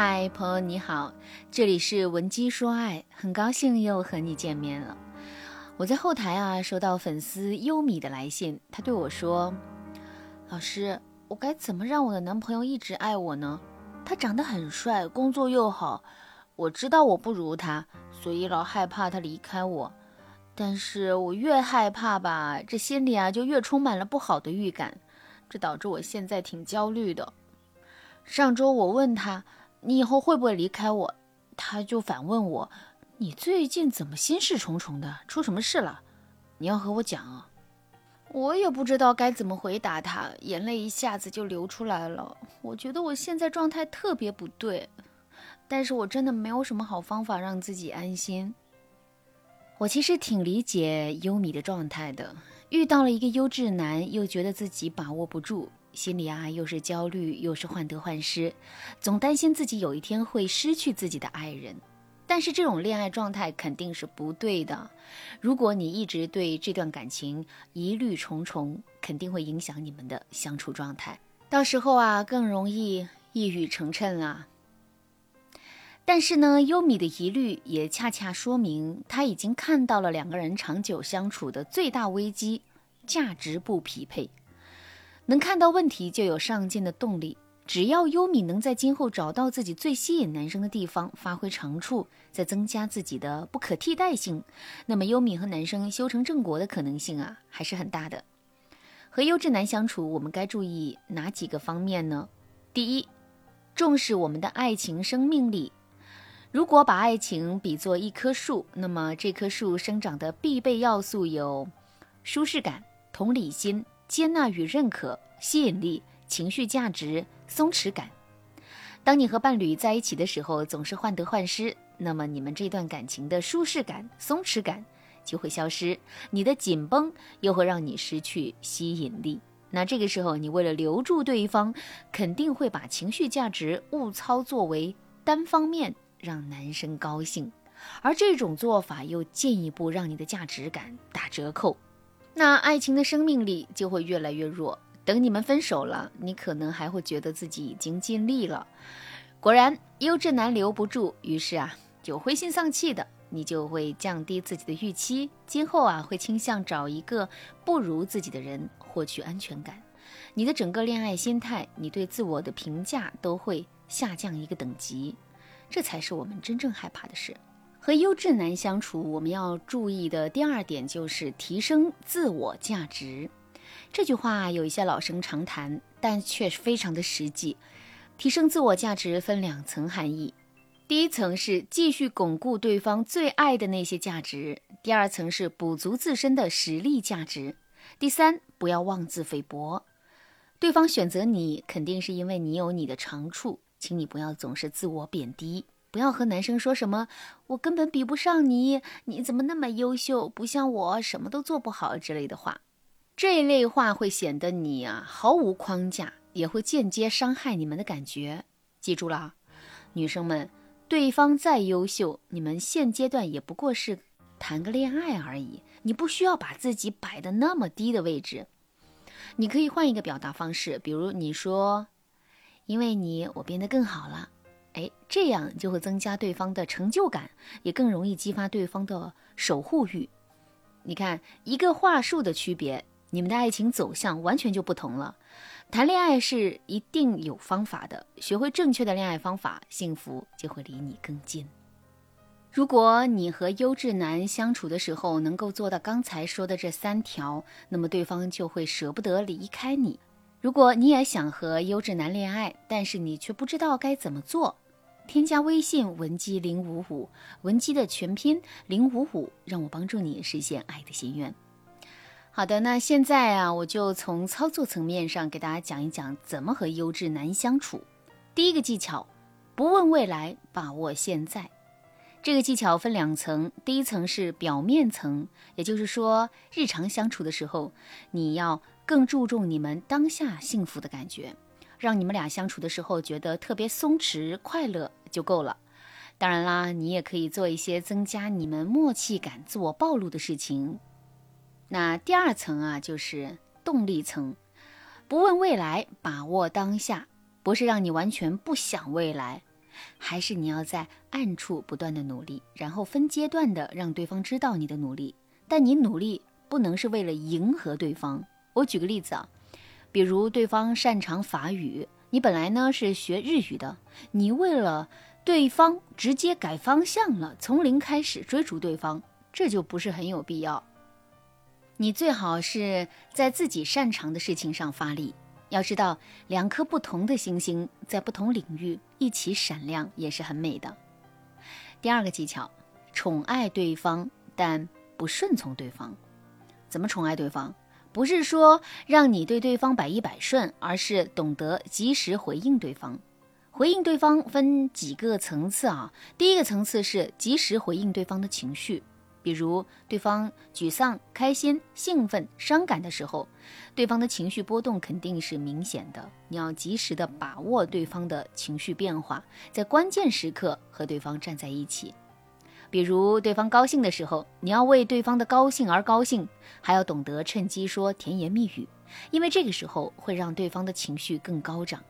嗨，朋友你好，这里是文姬说爱，很高兴又和你见面了。我在后台啊收到粉丝优米的来信，他对我说：“老师，我该怎么让我的男朋友一直爱我呢？他长得很帅，工作又好，我知道我不如他，所以老害怕他离开我。但是我越害怕吧，这心里啊就越充满了不好的预感，这导致我现在挺焦虑的。上周我问他。”你以后会不会离开我？他就反问我：“你最近怎么心事重重的？出什么事了？你要和我讲啊！”我也不知道该怎么回答他，眼泪一下子就流出来了。我觉得我现在状态特别不对，但是我真的没有什么好方法让自己安心。我其实挺理解优米的状态的，遇到了一个优质男，又觉得自己把握不住。心里啊，又是焦虑，又是患得患失，总担心自己有一天会失去自己的爱人。但是这种恋爱状态肯定是不对的。如果你一直对这段感情疑虑重重，肯定会影响你们的相处状态，到时候啊，更容易一语成谶啊。但是呢，优米的疑虑也恰恰说明他已经看到了两个人长久相处的最大危机：价值不匹配。能看到问题就有上进的动力。只要优米能在今后找到自己最吸引男生的地方，发挥长处，再增加自己的不可替代性，那么优米和男生修成正果的可能性啊，还是很大的。和优质男相处，我们该注意哪几个方面呢？第一，重视我们的爱情生命力。如果把爱情比作一棵树，那么这棵树生长的必备要素有舒适感、同理心。接纳与认可、吸引力、情绪价值、松弛感。当你和伴侣在一起的时候，总是患得患失，那么你们这段感情的舒适感、松弛感就会消失，你的紧绷又会让你失去吸引力。那这个时候，你为了留住对方，肯定会把情绪价值误操作为单方面让男生高兴，而这种做法又进一步让你的价值感打折扣。那爱情的生命力就会越来越弱。等你们分手了，你可能还会觉得自己已经尽力了。果然，优质男留不住，于是啊，就灰心丧气的，你就会降低自己的预期，今后啊，会倾向找一个不如自己的人获取安全感。你的整个恋爱心态，你对自我的评价都会下降一个等级。这才是我们真正害怕的事。和优质男相处，我们要注意的第二点就是提升自我价值。这句话有一些老生常谈，但却是非常的实际。提升自我价值分两层含义：第一层是继续巩固对方最爱的那些价值；第二层是补足自身的实力价值。第三，不要妄自菲薄。对方选择你，肯定是因为你有你的长处，请你不要总是自我贬低。不要和男生说什么“我根本比不上你，你怎么那么优秀，不像我什么都做不好”之类的话。这类话会显得你啊毫无框架，也会间接伤害你们的感觉。记住了，女生们，对方再优秀，你们现阶段也不过是谈个恋爱而已，你不需要把自己摆的那么低的位置。你可以换一个表达方式，比如你说：“因为你，我变得更好了。”这样就会增加对方的成就感，也更容易激发对方的守护欲。你看，一个话术的区别，你们的爱情走向完全就不同了。谈恋爱是一定有方法的，学会正确的恋爱方法，幸福就会离你更近。如果你和优质男相处的时候能够做到刚才说的这三条，那么对方就会舍不得离开你。如果你也想和优质男恋爱，但是你却不知道该怎么做。添加微信文姬零五五，文姬的全拼零五五，让我帮助你实现爱的心愿。好的，那现在啊，我就从操作层面上给大家讲一讲怎么和优质男相处。第一个技巧，不问未来，把握现在。这个技巧分两层，第一层是表面层，也就是说，日常相处的时候，你要更注重你们当下幸福的感觉。让你们俩相处的时候觉得特别松弛快乐就够了。当然啦，你也可以做一些增加你们默契感、自我暴露的事情。那第二层啊，就是动力层，不问未来，把握当下，不是让你完全不想未来，还是你要在暗处不断的努力，然后分阶段的让对方知道你的努力。但你努力不能是为了迎合对方。我举个例子啊，比如对方擅长法语，你本来呢是学日语的，你为了对方直接改方向了，从零开始追逐对方，这就不是很有必要。你最好是在自己擅长的事情上发力。要知道，两颗不同的星星在不同领域一起闪亮也是很美的。第二个技巧，宠爱对方，但不顺从对方。怎么宠爱对方？不是说让你对对方百依百顺，而是懂得及时回应对方。回应对方分几个层次啊？第一个层次是及时回应对方的情绪。比如对方沮丧、开心、兴奋、伤感的时候，对方的情绪波动肯定是明显的。你要及时的把握对方的情绪变化，在关键时刻和对方站在一起。比如对方高兴的时候，你要为对方的高兴而高兴，还要懂得趁机说甜言蜜语，因为这个时候会让对方的情绪更高涨。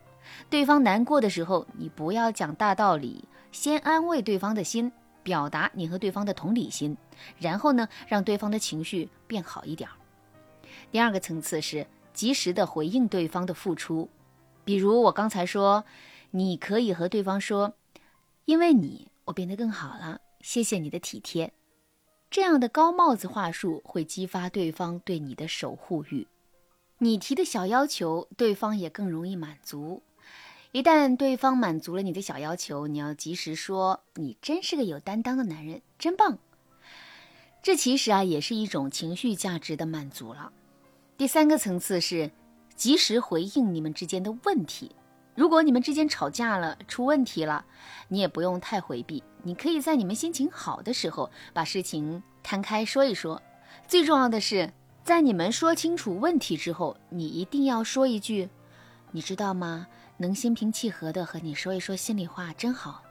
对方难过的时候，你不要讲大道理，先安慰对方的心。表达你和对方的同理心，然后呢，让对方的情绪变好一点。第二个层次是及时的回应对方的付出，比如我刚才说，你可以和对方说：“因为你，我变得更好了，谢谢你的体贴。”这样的高帽子话术会激发对方对你的守护欲，你提的小要求，对方也更容易满足。一旦对方满足了你的小要求，你要及时说：“你真是个有担当的男人，真棒。”这其实啊也是一种情绪价值的满足了。第三个层次是及时回应你们之间的问题。如果你们之间吵架了、出问题了，你也不用太回避，你可以在你们心情好的时候把事情摊开说一说。最重要的是，在你们说清楚问题之后，你一定要说一句：“你知道吗？”能心平气和的和你说一说心里话，真好。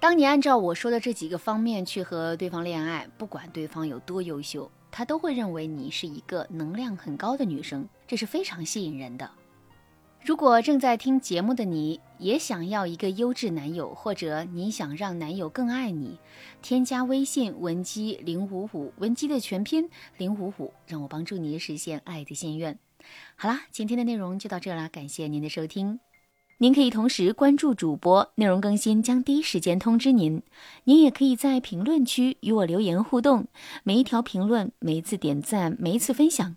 当你按照我说的这几个方面去和对方恋爱，不管对方有多优秀，他都会认为你是一个能量很高的女生，这是非常吸引人的。如果正在听节目的你也想要一个优质男友，或者你想让男友更爱你，添加微信文姬零五五，文姬的全拼零五五，让我帮助你实现爱的心愿。好啦，今天的内容就到这啦，感谢您的收听。您可以同时关注主播，内容更新将第一时间通知您。您也可以在评论区与我留言互动，每一条评论、每一次点赞、每一次分享，